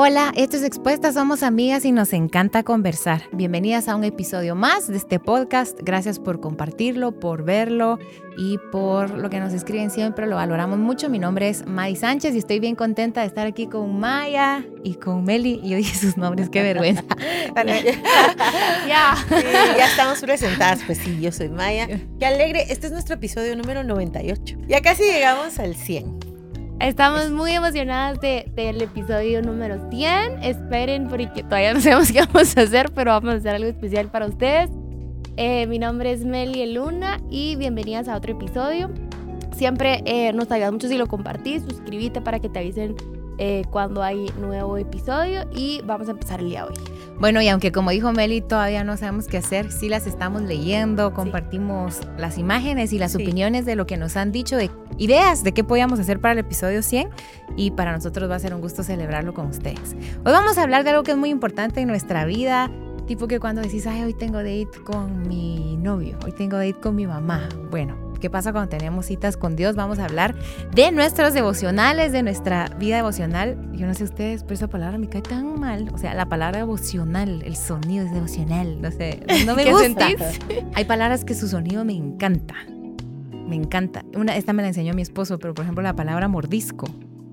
Hola, esto es Expuesta, somos amigas y nos encanta conversar. Bienvenidas a un episodio más de este podcast. Gracias por compartirlo, por verlo y por lo que nos escriben siempre. Lo valoramos mucho. Mi nombre es May Sánchez y estoy bien contenta de estar aquí con Maya y con Meli. Y dije sus nombres, qué vergüenza. ya. ya estamos presentadas. Pues sí, yo soy Maya. Qué alegre. Este es nuestro episodio número 98. Ya casi llegamos al 100. Estamos muy emocionadas de, del episodio número 100. Esperen porque todavía no sabemos qué vamos a hacer, pero vamos a hacer algo especial para ustedes. Eh, mi nombre es Meli Luna y bienvenidas a otro episodio. Siempre eh, nos ayuda mucho si lo compartís, suscríbete para que te avisen eh, cuando hay nuevo episodio y vamos a empezar el día hoy. Bueno, y aunque como dijo Meli, todavía no sabemos qué hacer, sí las estamos leyendo, compartimos las imágenes y las opiniones de lo que nos han dicho, de ideas de qué podíamos hacer para el episodio 100 y para nosotros va a ser un gusto celebrarlo con ustedes. Hoy vamos a hablar de algo que es muy importante en nuestra vida, tipo que cuando decís, ay, hoy tengo date con mi novio, hoy tengo date con mi mamá. Bueno, qué pasa cuando tenemos citas con Dios. Vamos a hablar de nuestros devocionales, de nuestra vida devocional. Yo no sé ustedes, pero esa palabra me cae tan mal. O sea, la palabra devocional, el sonido es devocional. No sé, no me gusta. Hay palabras que su sonido me encanta. Me encanta. Una, esta me la enseñó mi esposo, pero por ejemplo la palabra mordisco.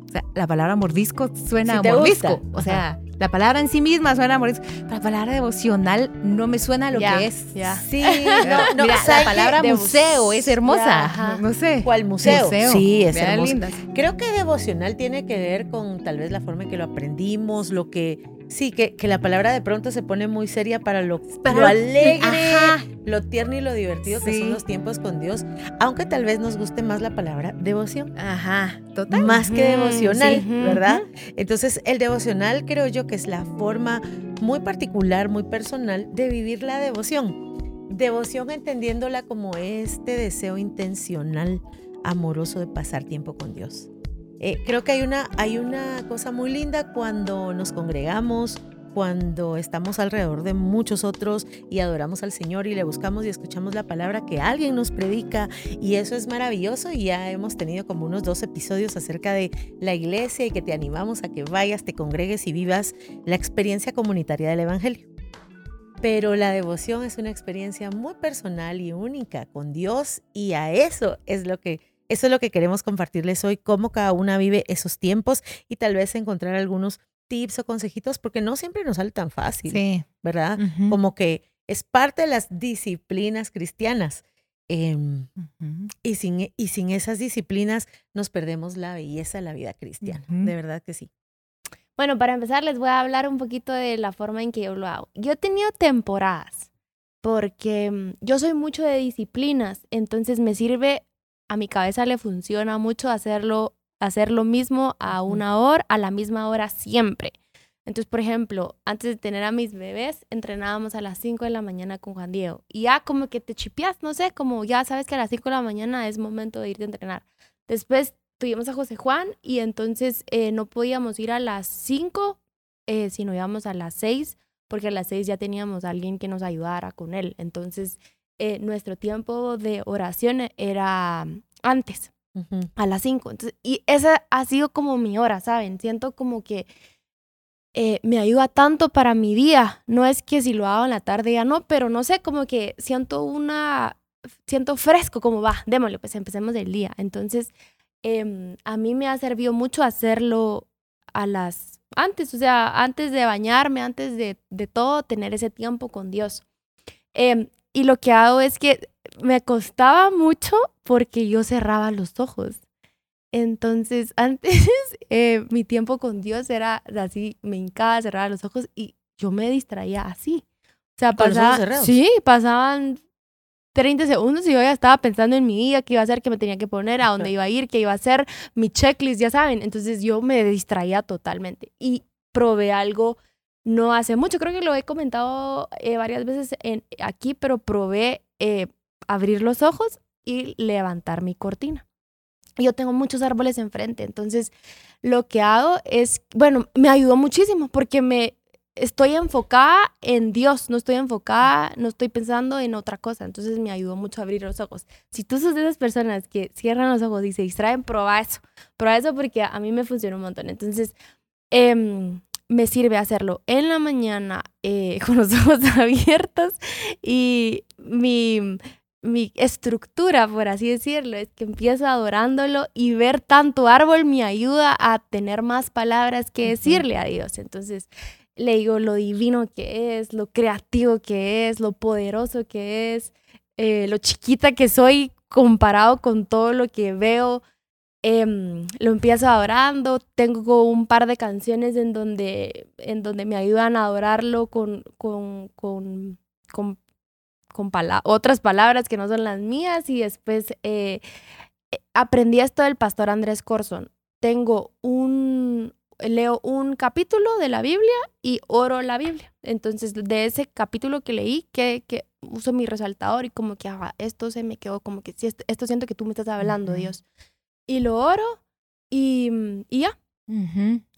O sea, la palabra mordisco suena a mordisco. O sea, la palabra en sí misma suena a mordisco. Pero la palabra devocional no me suena a lo que es. Sí, no, Mira, la palabra museo es hermosa. no sé. ¿Cuál museo? Sí, es hermosa. Creo que devocional tiene que ver con tal vez la forma en que lo aprendimos, lo que Sí, que, que, la palabra de pronto se pone muy seria para lo, lo alegre, lo tierno y lo divertido que son los tiempos con Dios, aunque tal vez nos guste más la palabra devoción. Ajá, total. Más que devocional, ¿verdad? Entonces, el devocional creo yo que es la forma muy particular, muy personal de vivir la devoción. Devoción entendiéndola como este deseo intencional, amoroso de pasar tiempo con Dios. Eh, creo que hay una, hay una cosa muy linda cuando nos congregamos, cuando estamos alrededor de muchos otros y adoramos al Señor y le buscamos y escuchamos la palabra que alguien nos predica y eso es maravilloso y ya hemos tenido como unos dos episodios acerca de la iglesia y que te animamos a que vayas, te congregues y vivas la experiencia comunitaria del Evangelio. Pero la devoción es una experiencia muy personal y única con Dios y a eso es lo que eso es lo que queremos compartirles hoy, cómo cada una vive esos tiempos y tal vez encontrar algunos tips o consejitos, porque no siempre nos sale tan fácil, sí. ¿verdad? Como que es parte de las disciplinas cristianas. Em, y, sin, y sin esas disciplinas nos perdemos la belleza de la vida cristiana, de verdad que sí. Bueno, para empezar les voy a hablar un poquito de la forma en que yo lo hago. Yo he tenido temporadas porque mm, yo soy mucho de disciplinas, entonces me sirve a mi cabeza le funciona mucho hacerlo, hacer lo mismo a una hora, a la misma hora siempre. Entonces, por ejemplo, antes de tener a mis bebés, entrenábamos a las 5 de la mañana con Juan Diego. Y ya como que te chipeas, no sé, como ya sabes que a las 5 de la mañana es momento de irte a entrenar. Después tuvimos a José Juan y entonces eh, no podíamos ir a las 5, eh, sino íbamos a las 6, porque a las 6 ya teníamos a alguien que nos ayudara con él. Entonces, eh, nuestro tiempo de oración era antes, a las 5. Y esa ha sido como mi hora, ¿saben? Siento como que eh, me ayuda tanto para mi día. No es que si lo hago en la tarde ya no, pero no sé, como que siento una, siento fresco, como va, démosle, pues empecemos el día. Entonces, em, a mí me ha servido mucho hacerlo a las, antes, o sea, antes de bañarme, antes de, de todo, tener ese tiempo con Dios. Eh, y lo que hago es que me costaba mucho porque yo cerraba los ojos. Entonces, antes eh, mi tiempo con Dios era así, me hincaba, cerraba los ojos y yo me distraía así. O sea, pasaba, sí, pasaban 30 segundos y yo ya estaba pensando en mi día, qué iba a hacer, qué me tenía que poner, a dónde iba a ir, qué iba a hacer, mi checklist, ya saben. Entonces yo me distraía totalmente y probé algo no hace mucho, creo que lo he comentado eh, varias veces aquí, pero probé eh, abrir los ojos y levantar mi cortina. Yo tengo muchos árboles enfrente, entonces lo que hago es, bueno, me ayudó muchísimo porque me estoy enfocada en Dios, no estoy enfocada, no estoy pensando en otra cosa, entonces me ayudó mucho a abrir los ojos. Si tú sos de esas personas que cierran los ojos y se distraen, prueba eso, prueba eso porque a mí me funciona un montón. Entonces, eh, me sirve hacerlo en la mañana eh, con los ojos abiertos y mi, mi estructura, por así decirlo, es que empiezo adorándolo y ver tanto árbol me ayuda a tener más palabras que decirle a Dios. Entonces, le digo lo divino que es, lo creativo que es, lo poderoso que es, eh, lo chiquita que soy comparado con todo lo que veo. Em, lo empiezo adorando, tengo un par de canciones en donde, en donde me ayudan a adorarlo con, con, con, con, con otras palabras que no son las mías y después eh, aprendí esto del pastor Andrés Corson. Tengo un, leo un capítulo de la Biblia y oro la Biblia. Entonces, de ese capítulo que leí, que, que uso mi resaltador y como que ah, esto se me quedó como que sí, esto, siento que tú me estás hablando, Dios. Y lo oro y, y ya.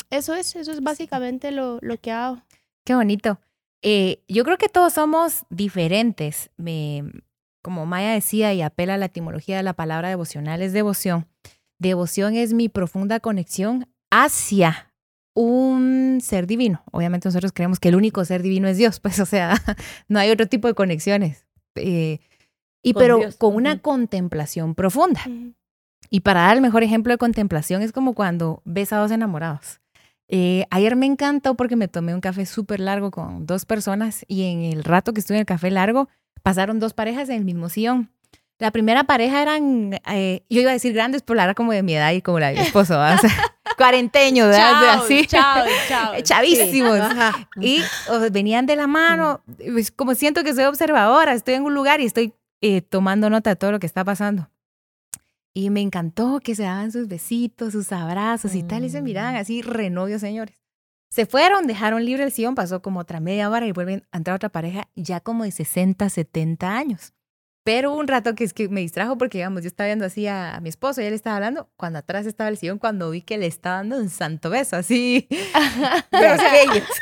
Eso es, eso es básicamente lo, lo que hago. Qué bonito. Eh, yo creo que todos somos diferentes. Me, como Maya decía y apela a la etimología de la palabra devocional, es devoción. Devoción es mi profunda conexión hacia un ser divino. Obviamente nosotros creemos que el único ser divino es Dios, pues o sea, no hay otro tipo de conexiones. Eh, y pero con una contemplación profunda. Y para dar el mejor ejemplo de contemplación es como cuando ves a dos enamorados. Eh, ayer me encantó porque me tomé un café súper largo con dos personas y en el rato que estuve en el café largo pasaron dos parejas en el mismo sillón. La primera pareja eran, eh, yo iba a decir grandes, pero la era como de mi edad y como la de mi esposo, o sea, cuarenteños, ¿verdad? Así. Chao, chao. Chavísimos. Y venían de la mano, pues, como siento que soy observadora, estoy en un lugar y estoy eh, tomando nota de todo lo que está pasando. Y me encantó que se daban sus besitos, sus abrazos y tal, y se miraban mm. así, renovios, señores. Se fueron, dejaron libre el sillón, pasó como otra media hora y vuelven a entrar otra pareja ya como de 60, 70 años. Pero un rato que es que me distrajo porque, digamos, yo estaba viendo así a, mi esposo y él estaba hablando, cuando atrás estaba el sillón, cuando vi que le estaba dando un santo beso, así.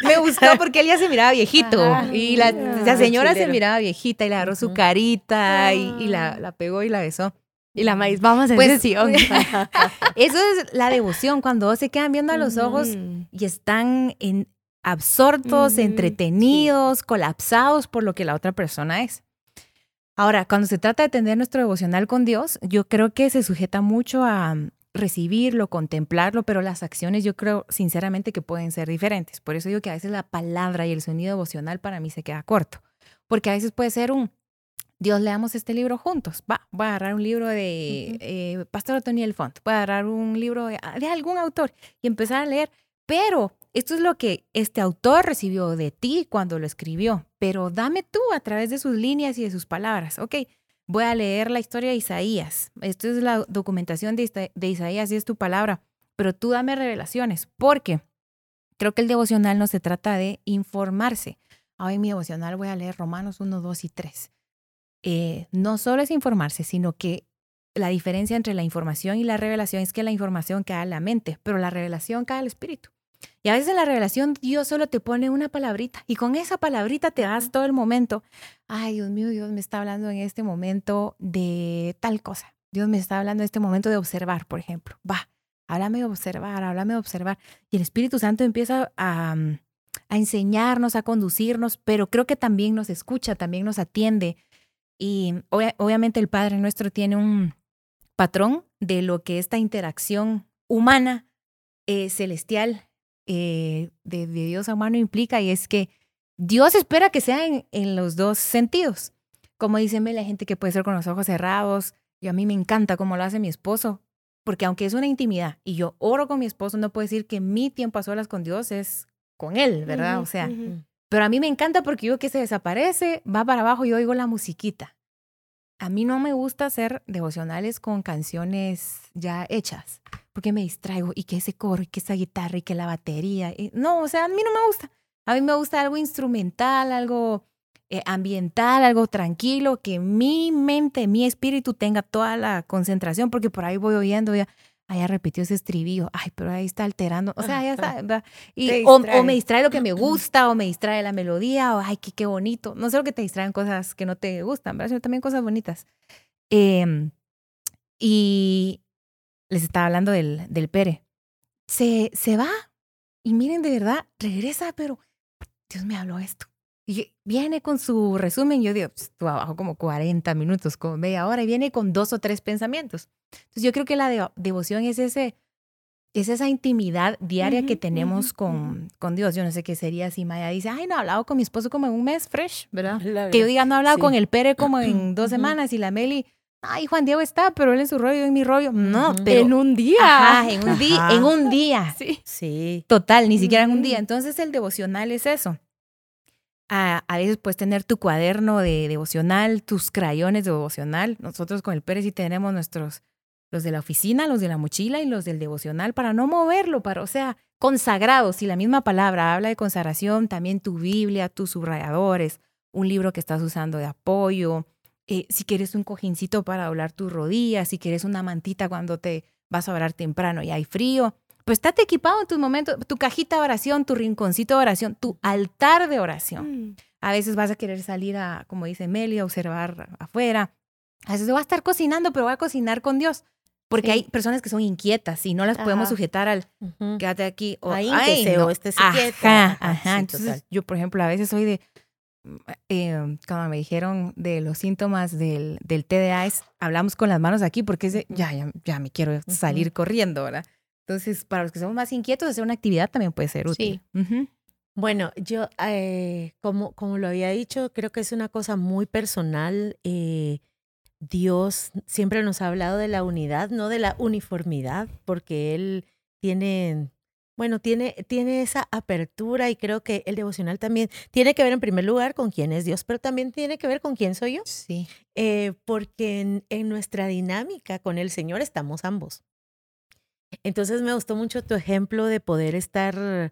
me gustó porque él ya se miraba viejito y la, la señora se miraba viejita y le agarró su carita y, la, la pegó y la besó. Y la maíz, vamos a pues, Eso es la devoción, cuando se quedan viendo a los ojos y están en, absortos, entretenidos, colapsados por lo que la otra persona es. Ahora, cuando se trata de tener nuestro devocional con Dios, yo creo que se sujeta mucho a mm, recibirlo, contemplarlo, pero las acciones yo creo sinceramente que pueden ser diferentes. Por eso digo que a veces la palabra y el sonido devocional para mí se queda corto, porque a veces puede ser un, Dios, leamos este libro juntos. Va, voy a agarrar un libro de eh, Pastor Otoniel Font, voy a agarrar un libro de, de, algún autor y empezar a leer. Pero esto es lo que este autor recibió de ti cuando lo escribió, pero dame tú a través de sus líneas y de sus palabras. Ok, voy a leer la historia de Isaías. Esto es la documentación de, de Isaías y es tu palabra, pero tú dame revelaciones, porque creo que el devocional no se trata de informarse. Hoy en mi devocional voy a leer Romanos 1, 2 y 3. Eh, no solo es informarse, sino que la diferencia entre la información y la revelación es que la información cae a la mente, pero la revelación cae al espíritu. Y a veces en la revelación Dios solo te pone una palabrita y con esa palabrita te das todo el momento. Ay, Dios mío, Dios me está hablando en este momento de tal cosa. Dios me está hablando en este momento de observar, por ejemplo. Va, háblame de observar, háblame de observar. Y el Espíritu Santo empieza a, a enseñarnos, a conducirnos, pero creo que también nos escucha, también nos atiende y obviamente el Padre nuestro tiene un patrón de lo que esta interacción humana, eh, celestial, eh, de, Dios a humano implica, y es que Dios espera que sea en, los dos sentidos. Como dice la gente que puede ser con los ojos cerrados, y a mí me encanta como lo hace mi esposo, porque aunque es una intimidad y yo oro con mi esposo, no puedo decir que mi tiempo a solas con Dios es con él, ¿verdad? o sea, pero a mí me encanta porque yo que se desaparece, va para abajo y oigo la musiquita. A mí no me gusta hacer devocionales con canciones ya hechas, porque me distraigo y que ese coro y que esa guitarra y que la batería. no, o sea, a mí no me gusta. A mí me gusta algo instrumental, algo eh, ambiental, algo tranquilo, que mi mente, mi espíritu tenga toda la concentración, porque por ahí voy oyendo ya, ya repitió ese estribillo, ay, pero ahí está alterando, o sea, ya está, y, o, me distrae lo que me gusta, o me distrae la melodía, o ay, qué, qué bonito, no solo que te distraen cosas que no te gustan, ¿verdad? sino también cosas bonitas. Em, y les estaba hablando del, del Pere. Se, se va, y miren, de verdad, regresa, pero Dios me habló esto. Y viene con su resumen, yo digo, pues, abajo como 40 minutos, como media hora, y viene con dos o tres pensamientos. Entonces yo creo que la devoción es ese, es esa intimidad diaria que tenemos con, con Dios. Yo no sé qué sería si Maya dice, ay, no he hablado con mi esposo como en un mes fresh, ¿verdad? que yo diga, no he hablado con el Pere como en dos semanas y la Meli, ay, Juan Diego está, pero él en su rollo, en mi rollo. No, pero en un día. Ajá, en un día, en un día. Sí. Sí. Total, ni siquiera en un día. Entonces el devocional es eso. A, a, veces puedes tener tu cuaderno de devocional, tus crayones de devocional. Nosotros con el Pérez sí tenemos nuestros, los de la oficina, los de la mochila y los del devocional para no moverlo, para, o sea, consagrados. Si la misma palabra habla de consagración, también tu Biblia, tus subrayadores, un libro que estás usando de apoyo, eh, si quieres un cojincito para doblar tus rodillas, si quieres una mantita cuando te vas a orar temprano y hay frío, pues estate equipado en tus momentos, tu cajita de oración, tu rinconcito de oración, tu altar de oración. Mm. A veces vas a querer salir a, como dice Meli, a observar afuera. A veces va a estar cocinando, pero va a cocinar con Dios. Porque hay personas que son inquietas y no las podemos sujetar al quédate aquí o ahí no. este se ajá, ajá. Entonces, yo, por ejemplo, a veces soy de eh, cuando me dijeron de los síntomas del, del TDA, es, hablamos con las manos aquí porque es ya, ya, ya, me quiero salir corriendo, ¿verdad? Entonces, para los que somos más inquietos, hacer una actividad también puede ser útil. Sí. Bueno, yo, eh, como, como lo había dicho, creo que es una cosa muy personal. Eh, Dios siempre nos ha hablado de la unidad, no de la uniformidad, porque Él tiene bueno, tiene, tiene esa apertura y creo que el devocional también tiene que ver en primer lugar con quién es Dios, pero también tiene que ver con quién soy yo. Sí. Eh, porque en, en, nuestra dinámica con el Señor estamos ambos. Entonces me gustó mucho tu ejemplo de poder estar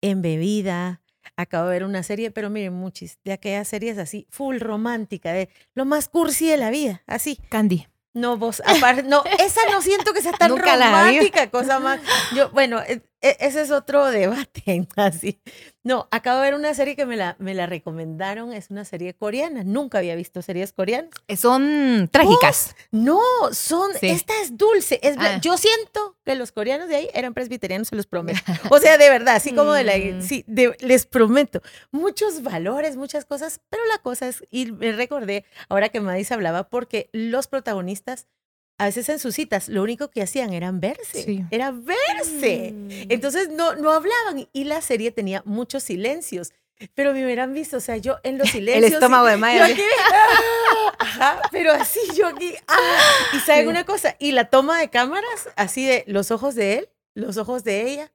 embebida. Acabo de ver una serie, pero miren, muchis, de aquellas series así, full romántica, de lo más cursi de la vida, así. Candy. No, vos, aparte, no, esa no siento que sea tan romántica, cosa más. Yo, bueno, e, e, ese es otro debate, así. No, acabo de ver una serie que me la, me la recomendaron, es una serie coreana. Nunca había visto series coreanas. Eh, son trágicas. no, son, esta es dulce. Es, ah. Yo siento que los coreanos de ahí eran presbiterianos, se los prometo. O sea, de verdad, así como de la, mm. sí, les prometo. Muchos valores, muchas cosas, pero la cosa es, y me recordé ahora que Madis hablaba, porque los protagonistas a veces en sus citas lo único que hacían era verse, era verse. Mm. Entonces no, no hablaban y la serie tenía muchos silencios. Pero me hubieran visto, o sea, yo en los silencios. El estómago de Maya. ¡ah! ajá, pero así yo aquí. ¡ah! Y saben una cosa, y la toma de cámaras, así de los ojos de él, los ojos de ella.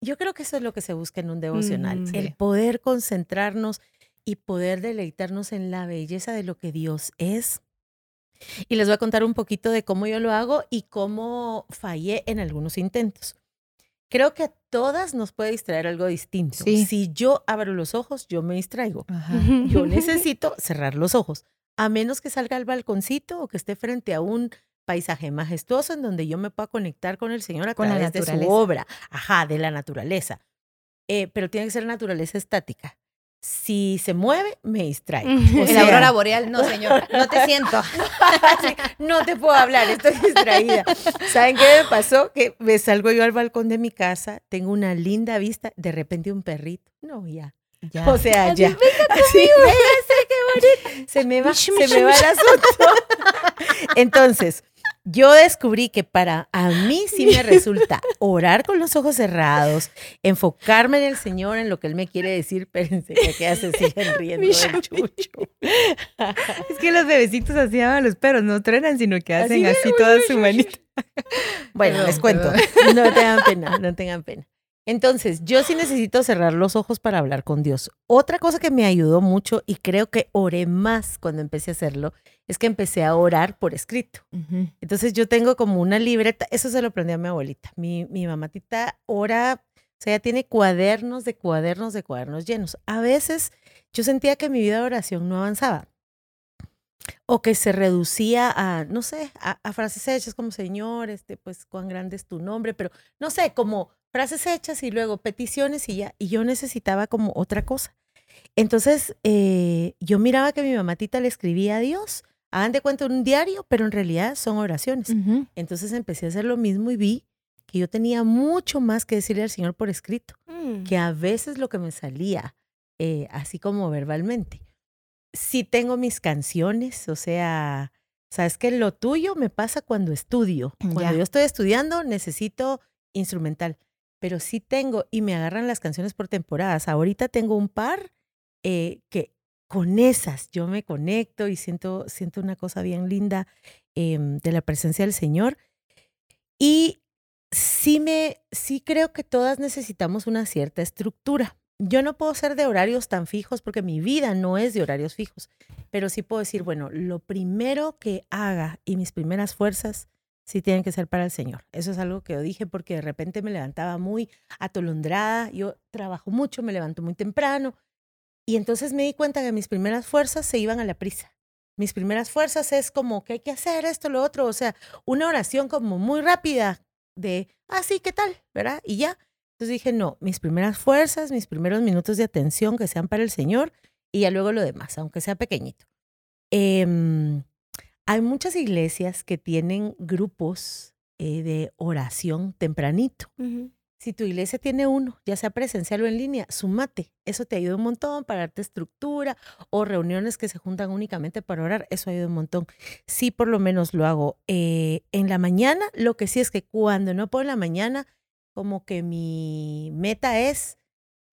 Yo creo que eso es lo que se busca en un devocional, mm, el poder concentrarnos y poder deleitarnos en la belleza de lo que Dios es, y les voy a contar un poquito de cómo yo lo hago y cómo fallé en algunos intentos. Creo que a todas nos puede distraer algo distinto. Si yo abro los ojos, yo me distraigo. Yo necesito cerrar los ojos, a menos que salga al balconcito o que esté frente a un paisaje majestuoso en donde yo me pueda conectar con el Señor a con través de su obra, ajá, de la naturaleza. Eh, pero tiene que ser naturaleza estática si se mueve, me distrae. O sea, la aurora boreal, no, señor, no te siento. no te puedo hablar, estoy distraída. ¿Saben qué me pasó? Que me salgo yo al balcón de mi casa, tengo una linda vista, de repente un perrito. No, ya. ya. O sea, ya. Así, se me va, se me va el asunto. Entonces, yo descubrí que para a mí sí me resulta orar con los ojos cerrados, enfocarme en el Señor, en lo que Él me quiere decir. Espérense, que queda se siguen riendo del chucho. Es que los bebecitos hacían los perros, no trenan, sino que hacen así, toda su manita. Bueno, les cuento. No tengan pena, no tengan pena. Entonces, yo sí necesito cerrar los ojos para hablar con Dios. Otra cosa que me ayudó mucho y creo que oré más cuando empecé a hacerlo es que empecé a orar por escrito. Entonces, yo tengo como una libreta, eso se lo aprendí a mi abuelita. Mi, mi mamatita ora, o sea, ella tiene cuadernos de cuadernos de cuadernos llenos. A veces yo sentía que mi vida de oración no avanzaba o que se reducía a, no sé, a, a, frases hechas como Señor, este, pues cuán grande es tu nombre, pero no sé, como frases hechas y luego peticiones y ya, y yo necesitaba como otra cosa. Entonces, eh, yo miraba que mi mamatita le escribía a Dios, hagan de cuenta un diario, pero en realidad son oraciones. Entonces empecé a hacer lo mismo y vi que yo tenía mucho más que decirle al Señor por escrito, Mm. que a veces lo que me salía, eh, así como verbalmente. Sí tengo mis canciones, o sea, sabes que lo tuyo me pasa cuando estudio. Cuando Ya. yo estoy estudiando necesito instrumental, pero sí tengo y me agarran las canciones por temporadas. Ahorita tengo un par eh, que con esas yo me conecto y siento, siento una cosa bien linda em, de la presencia del Señor. Y sí me, sí creo que todas necesitamos una cierta estructura. Yo no puedo ser de horarios tan fijos porque mi vida no es de horarios fijos, pero sí puedo decir, bueno, lo primero que haga y mis primeras fuerzas sí tienen que ser para el Señor. Eso es algo que yo dije porque de repente me levantaba muy atolondrada, yo trabajo mucho, me levanto muy temprano y entonces me di cuenta que mis primeras fuerzas se iban a la prisa. Mis primeras fuerzas es como que hay que hacer esto, lo otro, o sea, una oración como muy rápida de, ah, sí, ¿qué tal? ¿Verdad? Y ya. Entonces dije, no, mis primeras fuerzas, mis primeros minutos de atención que sean para el Señor y ya luego lo demás, aunque sea pequeñito. Em, hay muchas iglesias que tienen grupos eh, de oración tempranito. Si tu iglesia tiene uno, ya sea presencial o en línea, sumate. Eso te ayuda un montón para darte estructura o reuniones que se juntan únicamente para orar. Eso ayuda un montón. Sí, por lo menos lo hago eh, en la mañana. Lo que sí es que cuando no puedo en la mañana, como que mi meta es,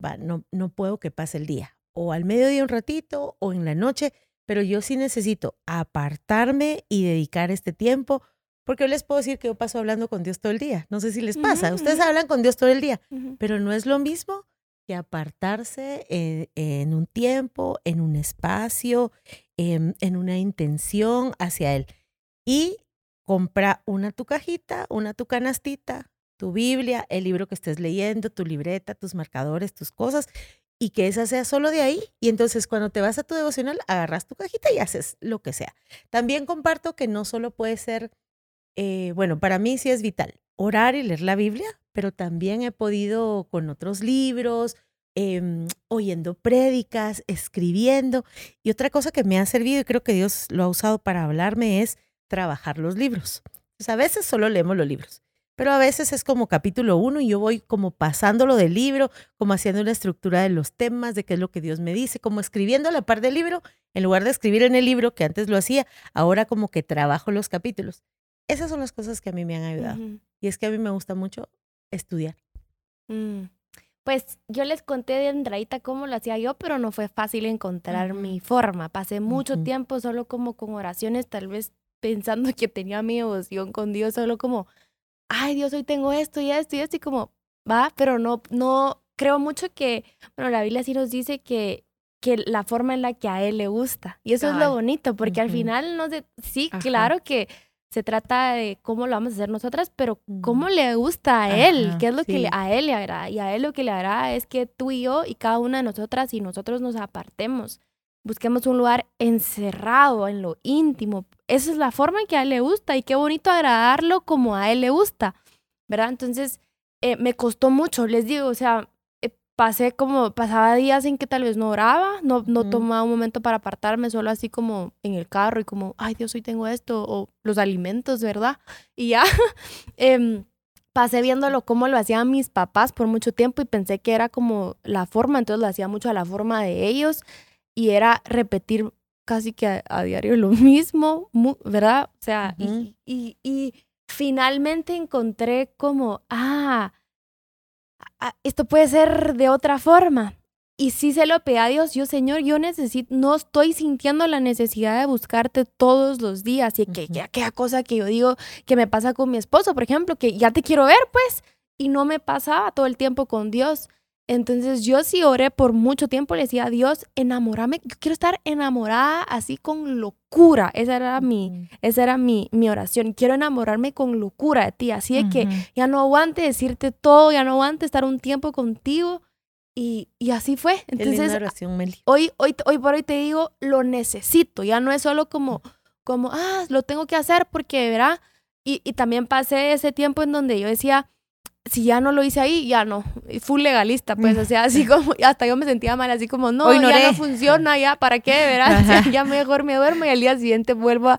va, no, no puedo que pase el día. O al mediodía un ratito o en la noche, pero yo sí necesito apartarme y dedicar este tiempo. Porque yo les puedo decir que yo paso hablando con Dios todo el día. No sé si les pasa. Ustedes hablan con Dios todo el día pero no es lo mismo que apartarse en, en un tiempo, en un espacio, en, en una intención hacia Él. Y compra una tu cajita, una tu canastita, tu Biblia, el libro que estés leyendo, tu libreta, tus marcadores, tus cosas, y que esa sea solo de ahí. Y entonces cuando te vas a tu devocional, agarras tu cajita y haces lo que sea. También comparto que no solo puede ser eh, bueno, para mí sí es vital orar y leer la Biblia, pero también he podido con otros libros, em, oyendo prédicas, escribiendo. Y otra cosa que me ha servido y creo que Dios lo ha usado para hablarme es trabajar los libros. Pues a veces solo leemos los libros, pero a veces es como capítulo uno y yo voy como pasándolo del libro, como haciendo una estructura de los temas, de qué es lo que Dios me dice, como escribiendo a la par del libro, en lugar de escribir en el libro, que antes lo hacía, ahora como que trabajo los capítulos. Esas son las cosas que a mí me han ayudado. Y es que a mí me gusta mucho estudiar. Mm. Pues yo les conté de entradita cómo lo hacía yo, pero no fue fácil encontrar mi forma. Pasé mucho tiempo solo como con oraciones, tal vez pensando que tenía mi devoción con Dios, solo como, ay Dios, hoy tengo esto y esto y esto, y como, va, pero no, no, creo mucho que, bueno, la Biblia sí nos dice que, que la forma en la que a Él le gusta. Y eso es lo bonito, porque al Ujú. final, no sé, sí, Ajá. claro que se trata de cómo lo vamos a hacer nosotras, pero cómo le gusta a él, Ajá, qué es lo que sí. le- a él le agrada. Y a él lo que le agrada es que tú y yo y cada una de nosotras y nosotros nos apartemos, busquemos un lugar encerrado en lo íntimo. Esa es la forma en que a él le gusta y qué bonito agradarlo como a él le gusta, ¿verdad? Entonces, eh, me costó mucho, les digo, o sea, eh, pasé como, pasaba días en que tal vez no oraba, no, no tomaba un momento para apartarme, solo así como en el carro y como, ay Dios, hoy tengo esto, o los alimentos, ¿verdad? Y ya, em, pasé viéndolo cómo lo hacían mis papás por mucho tiempo y pensé que era como la forma, entonces lo hacía mucho a la forma de ellos y era repetir casi que a, a diario lo mismo, ¿verdad? O sea, y- Ujú. y, y finalmente encontré como, ah, esto puede ser de otra forma. Y sí se lo pedí a Dios, yo Señor, yo necesito, no estoy sintiendo la necesidad de buscarte todos los días. Y que, que aquella cosa que yo digo que me pasa con mi esposo, por ejemplo, que ya te quiero ver, pues, y no me pasaba todo el tiempo con Dios. Entonces yo sí oré por mucho tiempo, le decía a Dios, enamórame, yo quiero estar enamorada así con locura. Esa era mi, esa era mi, mi oración. Quiero enamorarme con locura de ti, así de que ya no aguante decirte todo, ya no aguante estar un tiempo contigo. Y, y así fue. Entonces, oración, Meli. hoy, hoy, hoy por hoy te digo, lo necesito. Ya no es solo como, como ah, lo tengo que hacer porque, ¿verdad? Y, y también pasé ese tiempo en donde yo decía, si ya no lo hice ahí, ya no. Full legalista, pues, o sea, así como, hasta yo me sentía mal, así como, no, ya no funciona, ya, ¿para qué? Verás, ya, mejor me duermo y al día siguiente vuelvo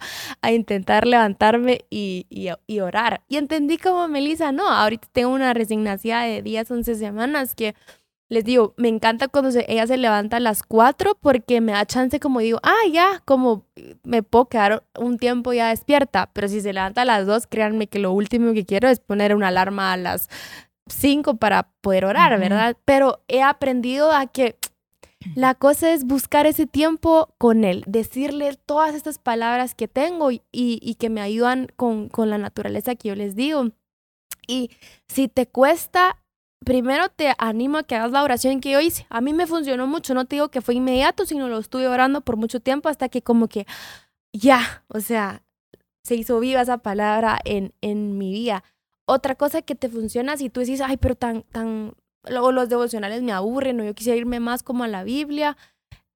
a, intentar levantarme y, y, orar. Y entendí como Melissa, no, ahorita tengo una resignación de 10, 11 semanas que les digo, me encanta cuando ella se levanta a las 4 porque me da chance como digo, ah, ya, como me puedo quedar un tiempo ya despierta, pero si se levanta a las 2, créanme que lo último que quiero es poner una alarma a las 5 para poder orar, ¿verdad? Pero he aprendido a que la cosa es buscar ese tiempo con él, decirle todas estas palabras que tengo y, y que me ayudan con, con la naturaleza que yo les digo. Y si te cuesta primero te animo a que hagas la oración que yo hice. A mí me funcionó mucho, no te digo que fue inmediato, sino lo estuve orando por mucho tiempo hasta que como que ya, o sea, se hizo viva esa palabra en, en mi vida. Otra cosa que te funciona si tú dices, ay, pero tan, tan, los devocionales me aburren o yo quisiera irme más como a la Biblia.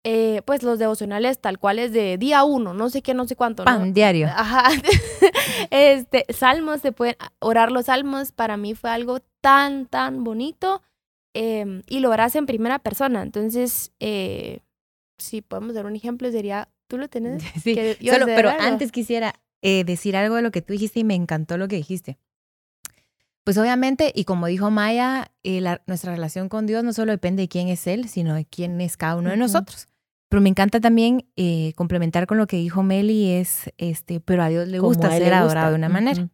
Eh, pues los devocionales tal cual es de día uno, no sé qué, no sé cuánto. Pan diario. Ajá. este, salmos, se pueden orar los salmos, para mí fue algo tan, tan bonito em, y lo harás en primera persona. Entonces, eh, si podemos dar un ejemplo, sería, ¿tú lo tienes? Sí, pero antes quisiera eh, decir algo de lo que tú dijiste y me encantó lo que dijiste. Pues obviamente, y como dijo Maya, eh, nuestra relación con Dios no solo depende de quién es Él, sino de quién es cada uno de nosotros. Pero me encanta también eh, complementar con lo que dijo Meli, es, este, pero a Dios le gusta ser adorado de una manera.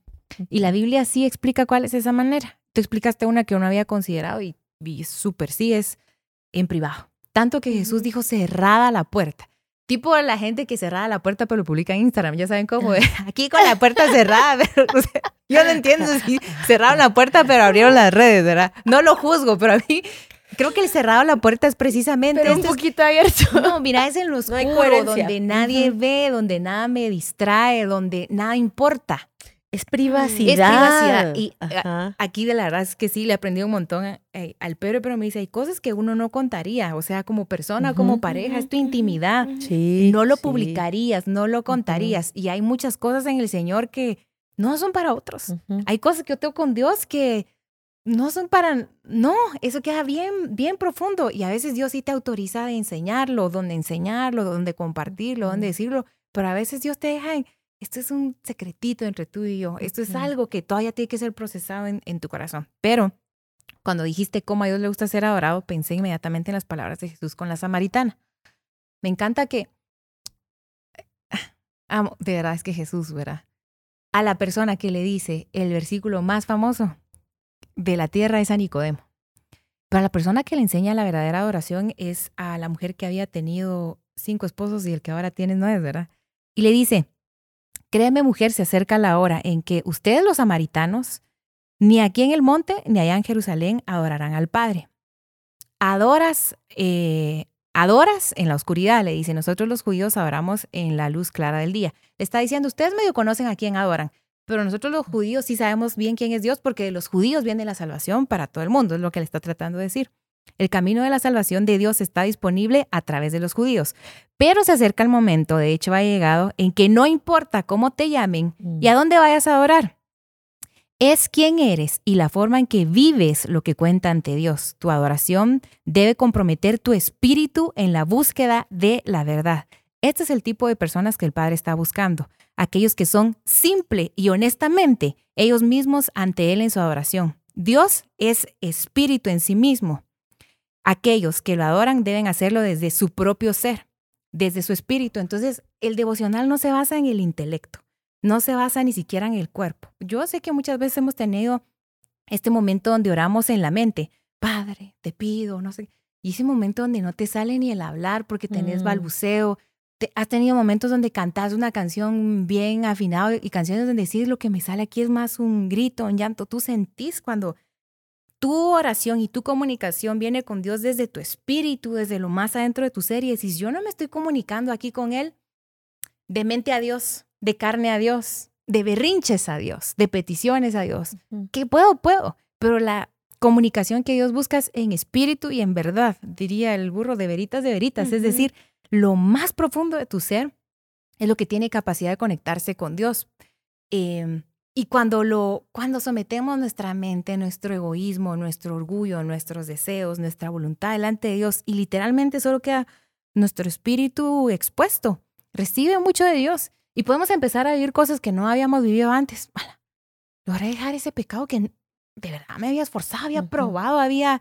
Y la Biblia sí explica cuál es esa manera. Tú explicaste una que uno había considerado y, y súper sí es en privado. Tanto que Jesús dijo cerrada la puerta. Tipo la gente que cerraba la puerta pero lo publica en Instagram, ya saben cómo, aquí con la puerta cerrada, yo no entiendo si cerraron la puerta pero abrieron las redes, ¿verdad? No lo juzgo, pero a mí creo que el cerrado la puerta es precisamente pero un poquito abierto. No, mira, es en los no donde nadie ve, donde nada me distrae, donde nada importa. Es privacidad. Y aquí de la verdad es que sí, le aprendí un montón al Pedro, pero me dice, hay cosas que uno no contaría, o sea, como persona, como pareja, es tu intimidad. Sí, no lo publicarías, no lo contarías. Y hay muchas cosas en el Señor que no son para otros. Hay cosas que yo tengo con Dios que no son para, no, eso queda bien, bien profundo. Y a veces Dios sí te autoriza de enseñarlo, dónde enseñarlo, dónde compartirlo, dónde decirlo, pero a veces Dios te deja en esto es un secretito entre tú y yo, esto es algo que todavía tiene que ser procesado en, tu corazón. Pero cuando dijiste cómo a Dios le gusta ser adorado, pensé inmediatamente en las palabras de Jesús con la samaritana. Me encanta que, amo, de verdad es que Jesús, ¿verdad? A la persona que le dice el versículo más famoso de la tierra es a Nicodemo. Pero a la persona que le enseña la verdadera adoración es a la mujer que había tenido cinco esposos y el que ahora tiene es, ¿verdad? Y le dice, Créeme, mujer, se acerca la hora en que ustedes los samaritanos, ni aquí en el monte, ni allá en Jerusalén, adorarán al Padre. Adoras, eh, adoras en la oscuridad, le dice. Nosotros los judíos adoramos en la luz clara del día. Le está diciendo, ustedes medio conocen a quién adoran, pero nosotros los judíos sí sabemos bien quién es Dios porque de los judíos viene la salvación para todo el mundo, es lo que le está tratando de decir. El camino de la salvación de Dios está disponible a través de los judíos. Pero se acerca el momento, de hecho ha llegado, en que no importa cómo te llamen y a mm. dónde vayas a adorar. Es quién eres y la forma en que vives lo que cuenta ante Dios. Tu adoración debe comprometer tu espíritu en la búsqueda de la verdad. Este es el tipo de personas que el Padre está buscando. Aquellos que son simple y honestamente ellos mismos ante Él en su adoración. Dios es espíritu en sí mismo. Aquellos que lo adoran deben hacerlo desde su propio ser, desde su espíritu. Entonces, el devocional no se basa en el intelecto, no se basa ni siquiera en el cuerpo. Yo sé que muchas veces hemos tenido este momento donde oramos en la mente, Padre, te pido, no sé. Y ese momento donde no te sale ni el hablar porque tenés mm. balbuceo. Has tenido momentos donde cantas una canción bien afinado y canciones donde decís lo que me sale aquí es más un grito, un llanto. Tú sentís cuando tu oración y tu comunicación viene con Dios desde tu espíritu, desde lo más adentro de tu ser y decís, yo no me estoy comunicando aquí con Él de mente a Dios, de carne a Dios, de berrinches a Dios, de peticiones a Dios. Que puedo, puedo, pero la comunicación que Dios busca es en espíritu y en verdad, diría el burro de veritas de veritas, es decir, lo más profundo de tu ser es lo que tiene capacidad de conectarse con Dios. Em, y cuando lo, cuando sometemos nuestra mente, nuestro egoísmo, nuestro orgullo, nuestros deseos, nuestra voluntad delante de Dios, y literalmente solo queda nuestro espíritu expuesto, recibe mucho de Dios y podemos empezar a vivir cosas que no habíamos vivido antes. Logré dejar ese pecado que de verdad me había esforzado, había probado, había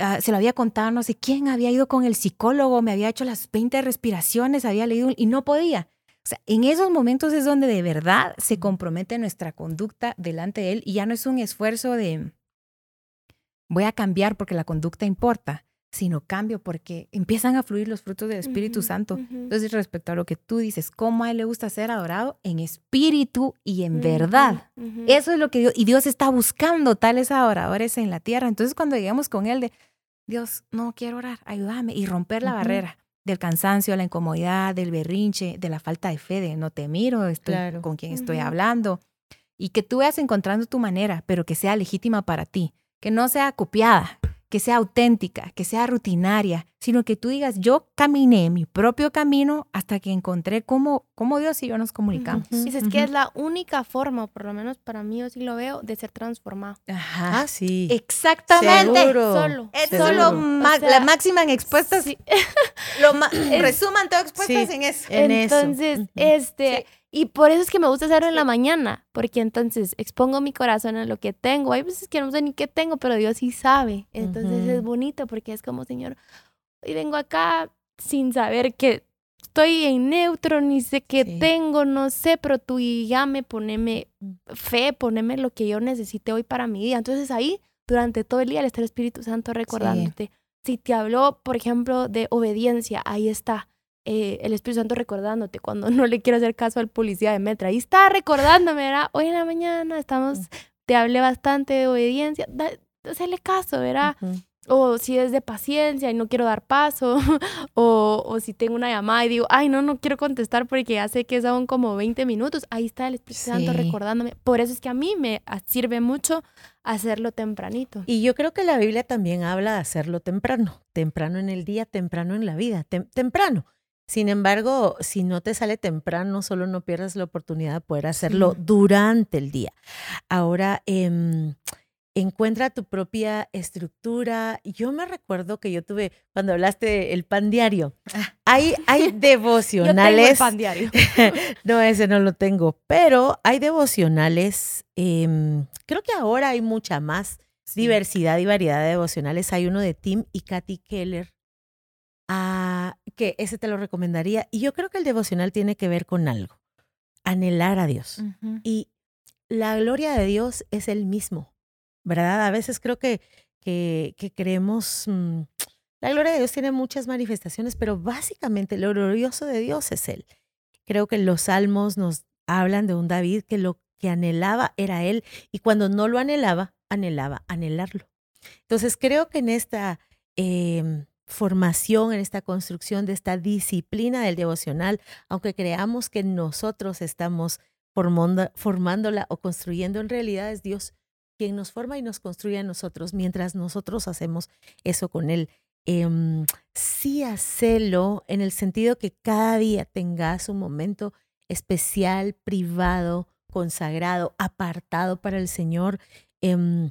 ah, se lo había contado no sé quién, había ido con el psicólogo, me había hecho las 20 respiraciones, había leído y no podía. O sea, en esos momentos es donde de verdad se compromete nuestra conducta delante de Él y ya no es un esfuerzo de voy a cambiar porque la conducta importa, sino cambio porque empiezan a fluir los frutos del Espíritu Santo. Entonces, respecto a lo que tú dices, cómo a Él le gusta ser adorado en espíritu y en verdad. Eso es lo que Dios, y Dios está buscando tales adoradores en la tierra. Entonces, cuando llegamos con Él de, Dios, no quiero orar, ayúdame y romper la barrera del cansancio, la incomodidad, del berrinche, de la falta de fe, de no te miro, estoy con quien estoy hablando. Y que tú vayas encontrando tu manera, pero que sea legítima para ti, que no sea copiada, que sea auténtica, que sea rutinaria, sino que tú digas, yo caminé mi propio camino hasta que encontré cómo, cómo Dios y yo nos comunicamos. Dices que es la única forma, por lo menos para mí, yo sí lo veo, de ser transformado. Ajá. Ah, sí. Exactamente. Seguro. Solo. Es solo la máxima en expuestas. lo resuman todo expuestas en eso. Entonces, este... Y por eso es que me gusta hacerlo en la mañana, porque entonces expongo mi corazón a lo que tengo. Hay veces que no sé ni qué tengo, pero Dios sí sabe. Entonces es bonito porque es como, Señor, hoy vengo acá sin saber que estoy en neutro, ni sé qué tengo, no sé, pero tú llame, poneme fe, poneme lo que yo necesite hoy para mi día. Entonces ahí, durante todo el día, está el Espíritu Santo recordándote. Si te habló, por ejemplo, de obediencia, ahí está eh, el Espíritu Santo recordándote cuando no le quiero hacer caso al policía de Metra. Ahí está recordándome, ¿verdad? Hoy en la mañana estamos, te hablé bastante de obediencia, da, caso, ¿verdad? O si es de paciencia y no quiero dar paso, o, o, si tengo una llamada y digo, ay, no, no quiero contestar porque ya sé que es aún como 20 minutos, ahí está el Espíritu Santo recordándome. Por eso es que a mí me sirve mucho hacerlo tempranito. Y yo creo que la Biblia también habla de hacerlo temprano, temprano en el día, temprano en la vida, temprano. Sin embargo, si no te sale temprano, solo no pierdas la oportunidad de poder hacerlo durante el día. Ahora, em, encuentra tu propia estructura. Yo me recuerdo que yo tuve, cuando hablaste del pan diario, ah. hay, hay devocionales. Yo pan diario. no, ese no lo tengo, pero hay devocionales. Em, creo que ahora hay mucha más diversidad y variedad de devocionales. Hay uno de Tim y Katy Keller Ah, que ese te lo recomendaría. Y yo creo que el devocional tiene que ver con algo, anhelar a Dios. Y la gloria de Dios es el mismo, ¿verdad? A veces creo que, que, creemos, mm, la gloria de Dios tiene muchas manifestaciones, pero básicamente lo glorioso de Dios es Él. Creo que los salmos nos hablan de un David que lo que anhelaba era Él y cuando no lo anhelaba, anhelaba anhelarlo. Entonces creo que en esta... Em, formación, en esta construcción de esta disciplina del devocional, aunque creamos que nosotros estamos formándola o construyendo, en realidad es Dios quien nos forma y nos construye a nosotros mientras nosotros hacemos eso con Él. Eh, sí hacelo en el sentido que cada día tengas un momento especial, privado, consagrado, apartado para el Señor. Em,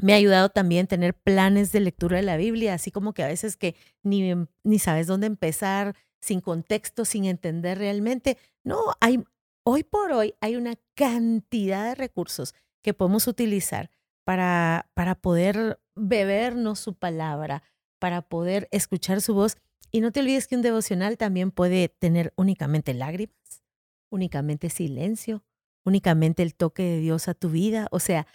me ha ayudado también tener planes de lectura de la Biblia, así como que a veces que ni, ni sabes dónde empezar, sin contexto, sin entender realmente. No, hay, hoy por hoy hay una cantidad de recursos que podemos utilizar para, para poder bebernos su palabra, para poder escuchar su voz. Y no te olvides que un devocional también puede tener únicamente lágrimas, únicamente silencio, únicamente el toque de Dios a tu vida. O sea,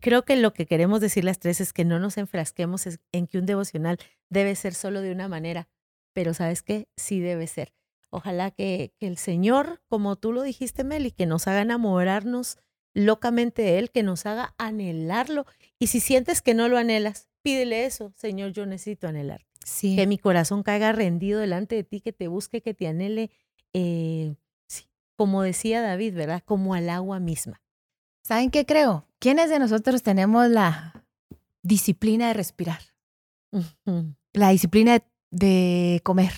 creo que lo que queremos decir las tres es que no nos enfrasquemos en que un devocional debe ser solo de una manera, pero sabes qué, sí debe ser. Ojalá que, que el Señor, como tú lo dijiste, Meli, que nos haga enamorarnos locamente de Él, que nos haga anhelarlo. Y si sientes que no lo anhelas, pídele eso, Señor, yo necesito anhelar. Sí. Que mi corazón caiga rendido delante de ti, que te busque, que te anhele, eh, como decía David, ¿verdad? Como al agua misma. ¿Saben qué creo? ¿Quiénes de nosotros tenemos la disciplina de respirar? La disciplina de, comer.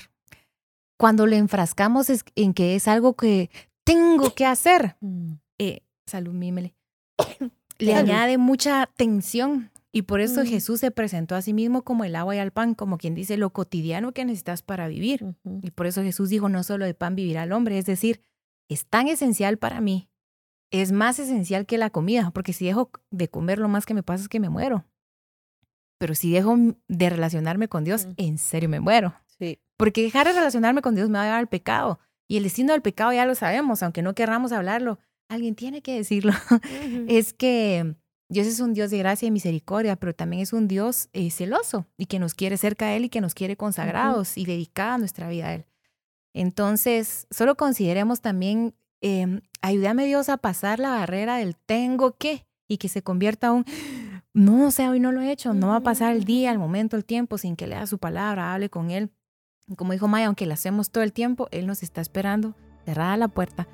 Cuando le enfrascamos en que es algo que tengo que hacer, mm. eh, salud mímele, le añade mucha tensión. Y por eso Mm. Jesús se presentó a sí mismo como el agua y al pan, como quien dice lo cotidiano que necesitas para vivir. Y por eso Jesús dijo, no solo de pan vivirá el hombre, es decir, es tan esencial para mí, es más esencial que la comida, porque si dejo de comer, lo más que me pasa es que me muero. Pero si dejo de relacionarme con Dios, Mm. en serio me muero. Sí. Porque dejar de relacionarme con Dios me va a llevar al pecado. Y el destino del pecado ya lo sabemos, aunque no querramos hablarlo. Alguien tiene que decirlo. Es que Dios es un Dios de gracia y misericordia, pero también es un Dios eh, celoso y que nos quiere cerca de Él y que nos quiere consagrados y dedicada nuestra vida a Él. Entonces, solo consideremos también, eh, ayúdame Dios a pasar la barrera del tengo que y que se convierta a un, no, o sea, hoy no lo he hecho, no va a pasar el día, el momento, el tiempo sin que lea su palabra, hable con Él. Como dijo Maya, aunque lo hacemos todo el tiempo, Él nos está esperando, cerrada la puerta,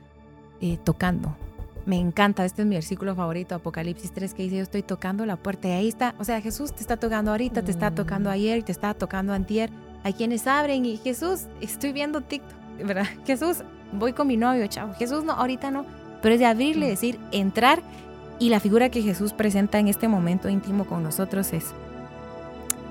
eh, tocando. Me encanta, este es mi versículo favorito, Apocalipsis 3, que dice, yo estoy tocando la puerta y ahí está, o sea, Jesús te está tocando ahorita, te está tocando Mm. ayer, te está tocando antier, hay quienes abren y Jesús, estoy viendo TikTok, ¿verdad? Jesús, voy con mi novio, chao, Jesús no, ahorita no, pero es de abrirle, Mm. decir, entrar y la figura que Jesús presenta en este momento íntimo con nosotros es,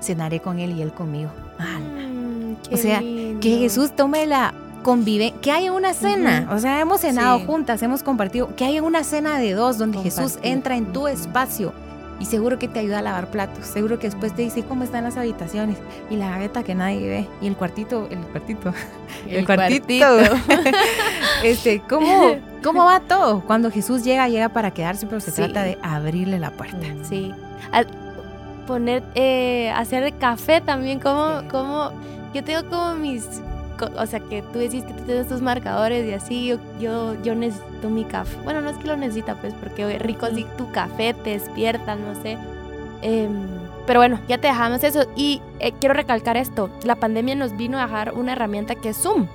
cenaré con Él y Él conmigo. Mm, O sea, Que. Jesús tome la convivencia, que haya una cena, o sea, hemos cenado Sí. juntas, hemos compartido, que haya una cena de dos donde Jesús entra en tu espacio y seguro que te ayuda a lavar platos, seguro que después te dice cómo están las habitaciones y la gaveta que nadie ve y el cuartito, el cuartito, el, cuartito, este, ¿cómo, ¿cómo va todo? Cuando Jesús llega, llega para quedarse, pero se Sí. trata de abrirle la puerta. Mm. Sí. Al poner, eh, hacer café también, como, Sí. como, yo tengo como mis, o sea, que tú decís que tú tienes tus marcadores y así, yo, yo, yo necesito mi café. Bueno, no es que lo necesita, pues, porque rico así tu café, te despierta, no sé. Em, pero bueno, ya te dejamos eso. Y eh, quiero recalcar esto, la pandemia nos vino a dejar una herramienta que es Zoom.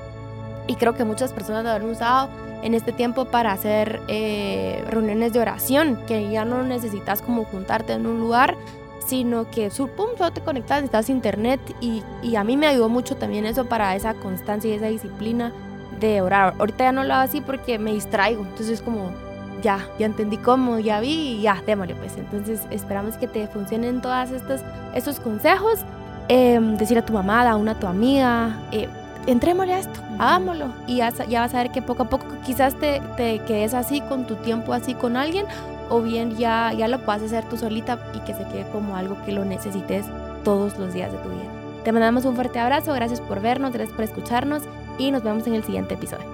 Y creo que muchas personas lo han usado en este tiempo para hacer eh, reuniones de oración, que ya no necesitas como juntarte en un lugar, sino que pum, solo te conectas, necesitas internet y, y a mí me ayudó mucho también eso para esa constancia y esa disciplina de orar. Ahorita ya no lo hago así porque me distraigo, entonces es como ya, ya entendí cómo, ya vi y ya, démosle pues. Entonces esperamos que te funcionen todos estos, estos consejos. Em, decir a tu mamá, a una a tu amiga, eh, entrémosle a esto, hagámoslo. Y ya, ya vas a ver que poco a poco quizás te, te quedes así con tu tiempo así con alguien o bien ya, ya lo puedas hacer tú solita y que se quede como algo que lo necesites todos los días de tu vida. Te mandamos un fuerte abrazo, gracias por vernos, gracias por escucharnos y nos vemos en el siguiente episodio.